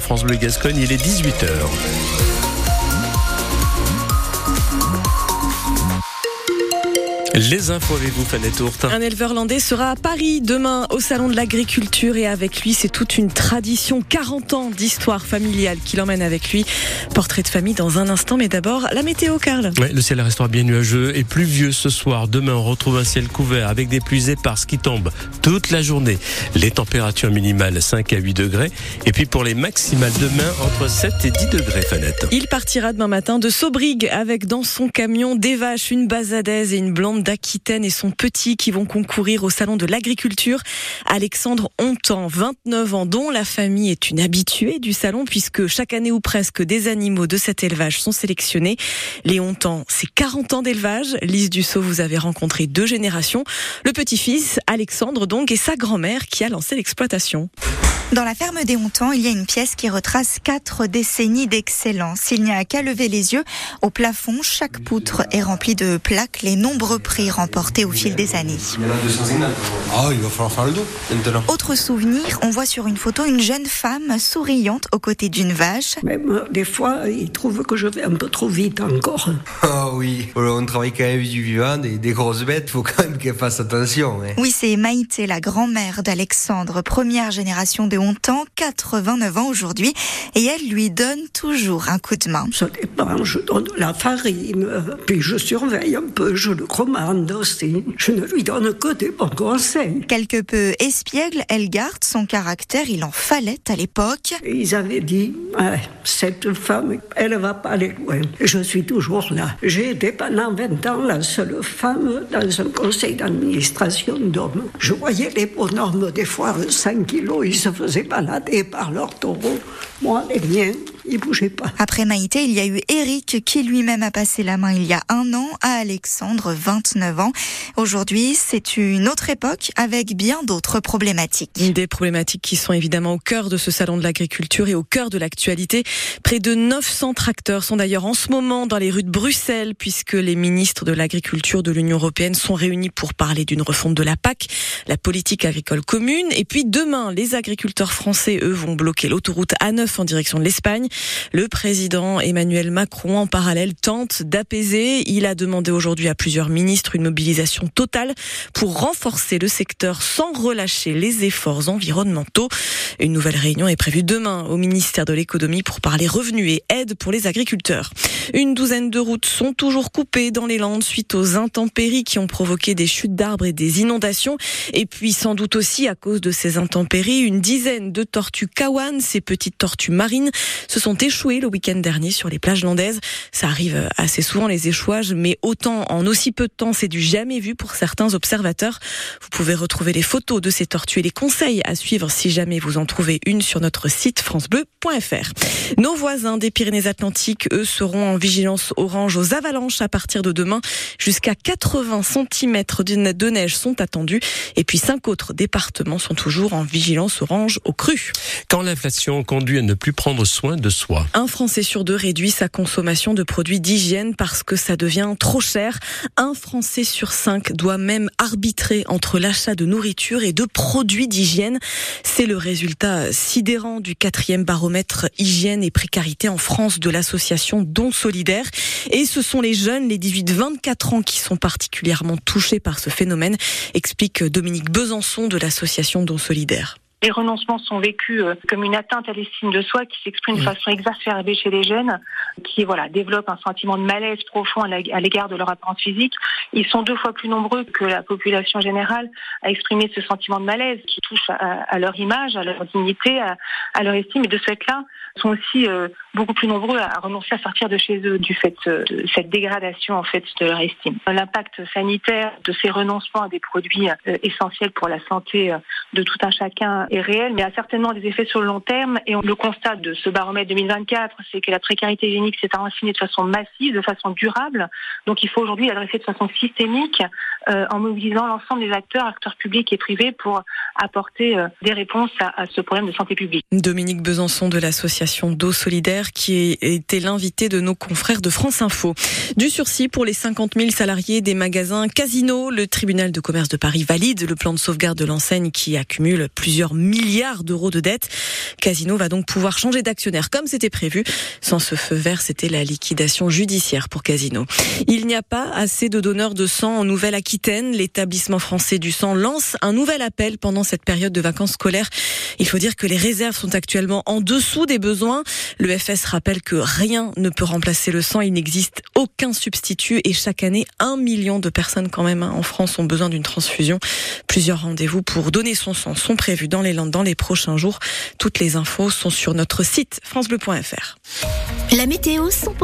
France Bleu Gascogne, il est 18h. Les infos avec vous, Fanette Tourte. Un éleveur landais sera à Paris demain au Salon de l'Agriculture et avec lui, c'est toute une tradition, 40 ans d'histoire familiale qui l'emmène avec lui. Portrait de famille dans un instant, mais d'abord la météo, Carl. Ouais, le ciel restera bien nuageux et pluvieux ce soir. Demain, on retrouve un ciel couvert avec des pluies éparses qui tombent toute la journée. Les températures minimales 5 à 8 degrés. Et puis pour les maximales demain, entre 7 et 10 degrés, Fanette. Il partira demain matin de Sobrig avec dans son camion des vaches, une bazadaise et une blonde d'Aquitaine et son petit qui vont concourir au salon de l'agriculture. Alexandre Hontan, 29 ans, dont la famille est une habituée du salon puisque chaque année ou presque des animaux de cet élevage sont sélectionnés. Les Hontan, c'est 40 ans d'élevage. Lise Dussault, vous avez rencontré deux générations. Le petit-fils, Alexandre donc, et sa grand-mère qui a lancé l'exploitation. Dans la ferme des Hontans, il y a une pièce qui retrace quatre décennies d'excellence. Il n'y a qu'à lever les yeux. Au plafond, chaque poutre est remplie de plaques, les nombreux prix remportés au fil des années. Ah, il va falloir faire le dos maintenant. Autre souvenir, on voit sur une photo une jeune femme souriante aux côtés d'une vache. Même des fois, ils trouvent que je vais un peu trop vite encore. Ah oui, on travaille quand même avec du vivant, des, des grosses bêtes, faut quand même qu'elles fassent attention. hein. Oui, c'est Maïté, la grand-mère d'Alexandre, première génération de Hontan, 89 ans aujourd'hui, et elle lui donne toujours un coup de main. Ça dépend, je donne la farine, puis je surveille un peu, je le commande Je ne lui donne que des bons conseils. Quelque peu espiègle, elle garde son caractère, il en fallait à l'époque. Ils avaient dit, cette femme, elle ne va pas aller loin. Je suis toujours là. J'ai été pendant 20 ans la seule femme dans un conseil d'administration d'hommes. Je voyais les bonhommes des fois 5 kilos, ils se faisaient balader par leurs taureaux. Moi, les miens, ils bougeaient pas. Après Maïté, il y a eu Eric qui lui-même a passé la main il y a un an à Alexandre, 29 ans. Aujourd'hui, c'est une autre époque avec bien d'autres problématiques. Des problématiques qui sont évidemment au cœur de ce salon de l'agriculture et au cœur de l'actualité. Près de 900 tracteurs sont d'ailleurs en ce moment dans les rues de Bruxelles puisque les ministres de l'agriculture de l'Union européenne sont réunis pour parler d'une refonte de la PAC, la politique agricole commune. Et puis demain, les agriculteurs français, eux, vont bloquer l'autoroute A9 en direction de l'Espagne. Le président Emmanuel Macron, en parallèle, tente d'apaiser. Il a demandé aujourd'hui à plusieurs ministres une mobilisation totale pour renforcer le secteur sans relâcher les efforts environnementaux. Une nouvelle réunion est prévue demain au ministère de l'économie pour parler revenus et aides pour les agriculteurs. Une douzaine de routes sont toujours coupées dans les Landes suite aux intempéries qui ont provoqué des chutes d'arbres et des inondations. Et puis sans doute aussi à cause de ces intempéries, une dizaine de tortues kawan, ces petites tortues marines, se échouées le week-end dernier sur les plages landaises. Ça arrive assez souvent les échouages, mais autant en aussi peu de temps, c'est du jamais vu pour certains observateurs. Vous pouvez retrouver les photos de ces tortues et les conseils à suivre si jamais vous en trouvez une sur notre site francebleu.fr. Nos voisins des Pyrénées-Atlantiques, eux, seront en vigilance orange aux avalanches à partir de demain. Jusqu'à 80 cm de neige sont attendus. Et puis cinq autres départements sont toujours en vigilance orange au cru. Quand l'inflation conduit à ne plus prendre soin de Un Français sur deux réduit sa consommation de produits d'hygiène parce que ça devient trop cher. Un Français sur cinq doit même arbitrer entre l'achat de nourriture et de produits d'hygiène. C'est le résultat sidérant du quatrième baromètre hygiène et précarité en France de l'association Don Solidaire. Et ce sont les jeunes, les 18-24 ans, qui sont particulièrement touchés par ce phénomène, explique Dominique Besançon de l'association Don Solidaire. Les renoncements sont vécus euh, comme une atteinte à l'estime de soi qui s'exprime de façon exacerbée chez les jeunes, qui voilà développent un sentiment de malaise profond à l'égard de leur apparence physique. Ils sont deux fois plus nombreux que la population générale à exprimer ce sentiment de malaise qui touche à, à leur image, à leur dignité, à, à leur estime. Et de ce fait-là, sont aussi euh, beaucoup plus nombreux à renoncer à sortir de chez eux du fait euh, de cette dégradation en fait de leur estime. L'impact sanitaire de ces renoncements à des produits euh, essentiels pour la santé de tout un chacun est réel, mais a certainement des effets sur le long terme. Et le constate de ce baromètre 2024, c'est que la précarité hygiénique s'est enracinée de façon massive, de façon durable. Donc il faut aujourd'hui l'adresser de façon systémique euh, en mobilisant l'ensemble des acteurs, acteurs publics et privés, pour apporter euh, des réponses à, à ce problème de santé publique. Dominique Besançon de l'association d'eau solidaire qui était l'invité de nos confrères de France Info. Du sursis pour les 50 000 salariés des magasins Casino. Le tribunal de commerce de Paris valide le plan de sauvegarde de l'enseigne qui accumule plusieurs milliards d'euros de dettes. Casino va donc pouvoir changer d'actionnaire comme c'était prévu. Sans ce feu vert, c'était la liquidation judiciaire pour Casino. Il n'y a pas assez de donneurs de sang en L'établissement français du sang lance un nouvel appel pendant cette période de vacances scolaires. Il faut dire que les réserves sont actuellement en dessous des besoins. Le FS rappelle que rien ne peut remplacer le sang. Il n'existe aucun substitut et chaque année, un million de personnes quand même hein, en France ont besoin d'une transfusion. Plusieurs rendez-vous pour donner son sang sont prévus dans les dans les prochains jours. Toutes les infos sont sur notre site francebleu.fr. La météo